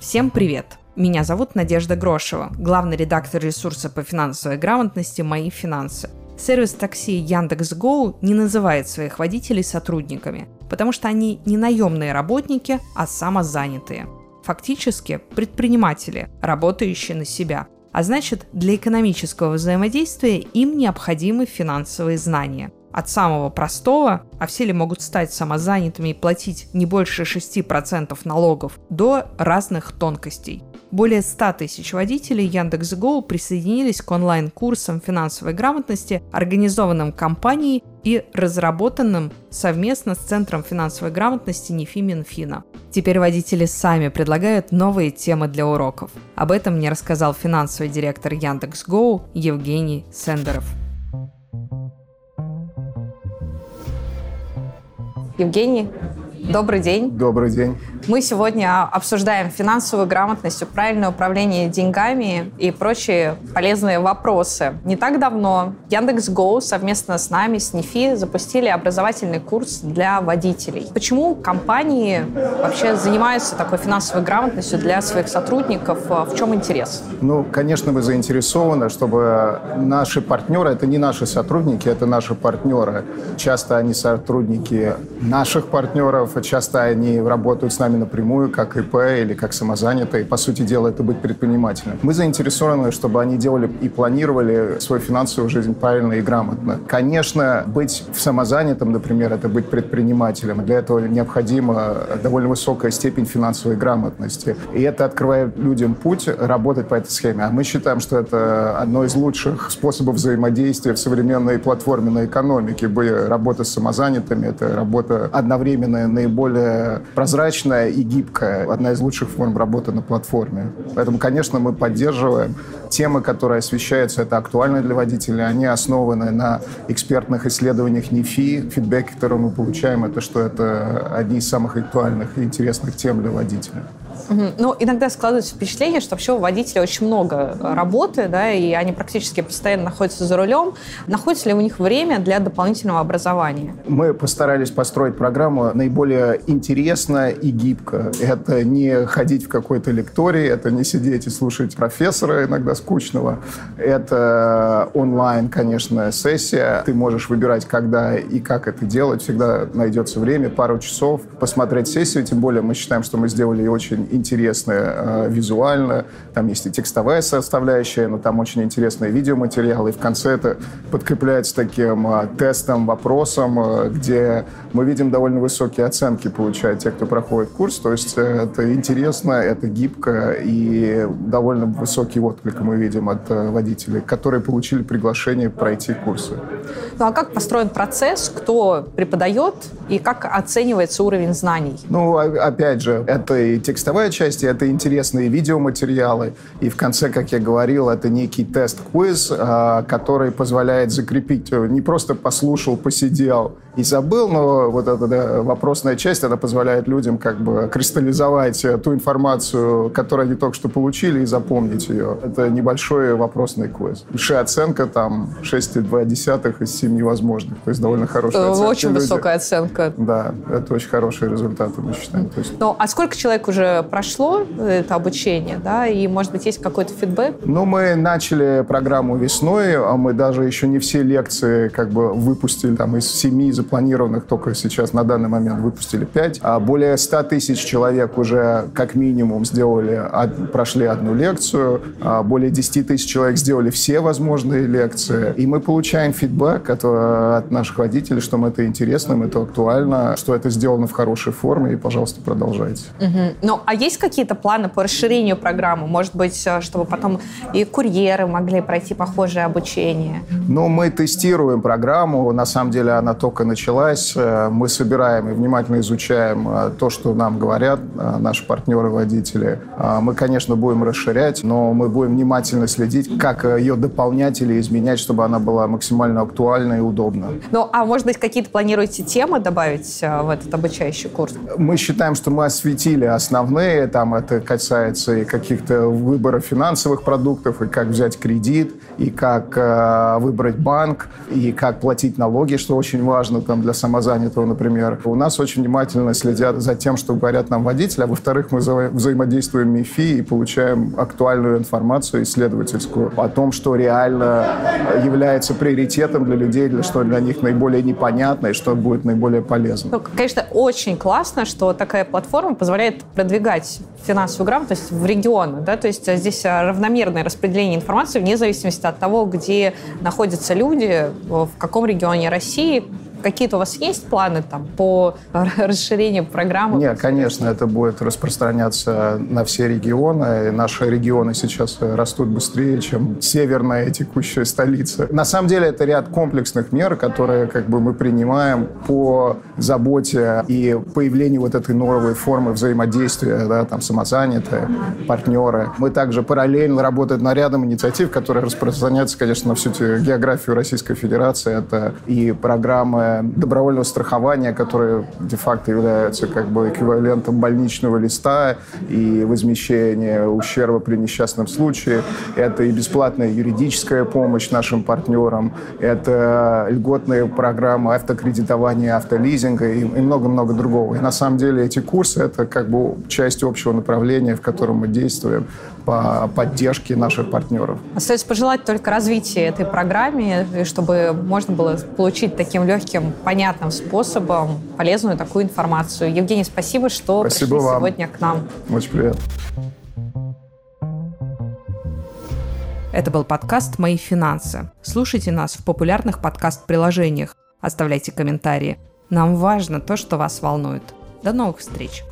Всем привет! Меня зовут Надежда Грошева, главный редактор ресурса по финансовой грамотности «Мои финансы». Сервис такси Яндекс.Гоу не называет своих водителей сотрудниками, потому что они не наемные работники, а самозанятые. Фактически предприниматели, работающие на себя. А значит, для экономического взаимодействия им необходимы финансовые знания – от самого простого, а все ли могут стать самозанятыми и платить не больше 6% налогов, до разных тонкостей. Более 100 тысяч водителей Яндекс.Го присоединились к онлайн-курсам финансовой грамотности, организованным компанией и разработанным совместно с Центром финансовой грамотности НИФИ Минфина. Теперь водители сами предлагают новые темы для уроков. Об этом мне рассказал финансовый директор Яндекс.Го Евгений Сендеров. Евгений, добрый день. Добрый день. Мы сегодня обсуждаем финансовую грамотность, правильное управление деньгами и прочие полезные вопросы. Не так давно Яндекс.Го совместно с нами, с НИФИ, запустили образовательный курс для водителей. Почему компании вообще занимаются такой финансовой грамотностью для своих сотрудников? В чем интерес? Ну, конечно, мы заинтересованы, чтобы наши партнеры, это не наши сотрудники, это наши партнеры. Часто они сотрудники наших партнеров, часто они работают с нами напрямую, как ИП или как самозанятые. По сути дела, это быть предпринимателем. Мы заинтересованы, чтобы они делали и планировали свою финансовую жизнь правильно и грамотно. Конечно, быть самозанятым, например, это быть предпринимателем. Для этого необходима довольно высокая степень финансовой грамотности. И это открывает людям путь работать по этой схеме. А мы считаем, что это одно из лучших способов взаимодействия в современной платформенной экономике. Работа с самозанятыми — это работа одновременно наиболее прозрачная и гибкая, одна из лучших форм работы на платформе. Поэтому, конечно, мы поддерживаем темы, которые освещаются, это актуально для водителей, они основаны на экспертных исследованиях НИФИ. Фидбэк, который мы получаем, это что это одни из самых актуальных и интересных тем для водителя. Угу. Ну, иногда складывается впечатление, что вообще у водителей очень много работы, да, и они практически постоянно находятся за рулем. Находится ли у них время для дополнительного образования? Мы постарались построить программу наиболее интересно и гибко. Это не ходить в какой-то лектории, это не сидеть и слушать профессора иногда скучного. Это онлайн, конечно, сессия. Ты можешь выбирать, когда и как это делать. Всегда найдется время, пару часов посмотреть сессию. Тем более мы считаем, что мы сделали ее очень интересная э, визуально. Там есть и текстовая составляющая, но там очень интересные видеоматериалы. И в конце это подкрепляется таким э, тестом, вопросом, э, где мы видим довольно высокие оценки получают те, кто проходит курс. То есть э, это интересно, это гибко и довольно высокий отклик мы видим от э, водителей, которые получили приглашение пройти курсы. Ну а как построен процесс, кто преподает и как оценивается уровень знаний? Ну, опять же, это и текстовая часть, и это интересные видеоматериалы. И в конце, как я говорил, это некий тест-квиз, а, который позволяет закрепить, э, не просто послушал, посидел и забыл, но вот эта да, вопросная часть, она позволяет людям как бы кристаллизовать э, ту информацию, которую они только что получили, и запомнить ее. Это небольшой вопросный квиз. Высшая оценка там 6,2 из 7 возможных. То есть довольно хорошая оценка. Очень люди. высокая оценка. Да, это очень хороший результат, мы считаем. Есть... Ну, а сколько человек уже прошло это обучение, да, и, может быть, есть какой-то фидбэк? Ну, мы начали программу весной, а мы даже еще не все лекции как бы выпустили там из семи запланированных, только сейчас на данный момент выпустили пять. А более 100 тысяч человек уже как минимум сделали, прошли одну лекцию, а более 10 тысяч человек сделали все возможные лекции, и мы получаем фидбэк от, от наших водителей, что мы это интересно, им это актуально, что это сделано в хорошей форме, и, пожалуйста, продолжайте. Угу. Ну, а есть какие-то планы по расширению программы? Может быть, э, чтобы потом и курьеры могли пройти похожее обучение? Ну, мы тестируем программу. На самом деле она только началась. Э, мы собираем и внимательно изучаем э, то, что нам говорят наши партнеры-водители. Мы, конечно, будем расширять, но мы будем внимательно следить, как ее дополнять или изменять, чтобы она была максимально актуальна и удобна. Ну, а может быть, какие-то планируете темы добавить в этот обучающий курс? Мы считаем, что мы осветили основные, там это касается и каких-то выбора финансовых продуктов, и как взять кредит, и как э, выбрать банк, и как платить налоги, что очень важно там для самозанятого, например. У нас очень внимательно следят за тем, что говорят нам водители, а во-вторых, мы вза взаимодействуем МИФИ и получаем актуальную информацию исследовательскую о том, что реально является приоритетом для людей, для что для них наиболее непонятно и что будет наиболее полезно. Ну, конечно, очень классно, что такая платформа позволяет продвигать финансовую грамотность в регионы. Да? То есть здесь равномерное распределение информации вне зависимости от того, где находятся люди, в каком регионе России, Какие-то у вас есть планы там по расширению программы? Нет, конечно, это будет распространяться на все регионы. Наши регионы сейчас растут быстрее, чем северная текущая столица. На самом деле это ряд комплексных мер, которые как бы мы принимаем по заботе и появлению вот этой новой формы взаимодействия, да, там самозанятые, партнеры. Мы также параллельно работаем над рядом инициатив, которые распространяются, конечно, на всю географию Российской Федерации. Это и программы добровольного страхования, которые де-факто являются как бы эквивалентом больничного листа и возмещения ущерба при несчастном случае. Это и бесплатная юридическая помощь нашим партнерам, это льготные программы автокредитования, автолизинга и много-много другого. И на самом деле эти курсы — это как бы часть общего направления, в котором мы действуем по поддержке наших партнеров. Остается пожелать только развития этой программе, чтобы можно было получить таким легким, понятным способом полезную такую информацию. Евгений, спасибо, что спасибо пришли вам. сегодня к нам. Очень приятно. Это был подкаст «Мои финансы». Слушайте нас в популярных подкаст-приложениях. Оставляйте комментарии. Нам важно то, что вас волнует. До новых встреч!